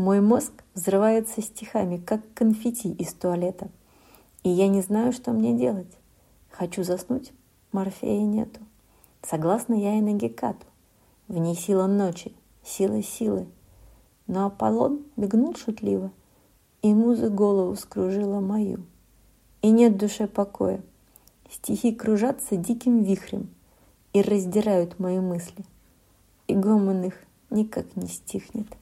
Мой мозг взрывается стихами, как конфетти из туалета. И я не знаю, что мне делать. Хочу заснуть, морфея нету. Согласна я и на Гекату. В ней сила ночи, сила силы. Но Аполлон мигнул шутливо, и музы голову скружила мою. И нет душе покоя. Стихи кружатся диким вихрем и раздирают мои мысли. И гомон их никак не стихнет.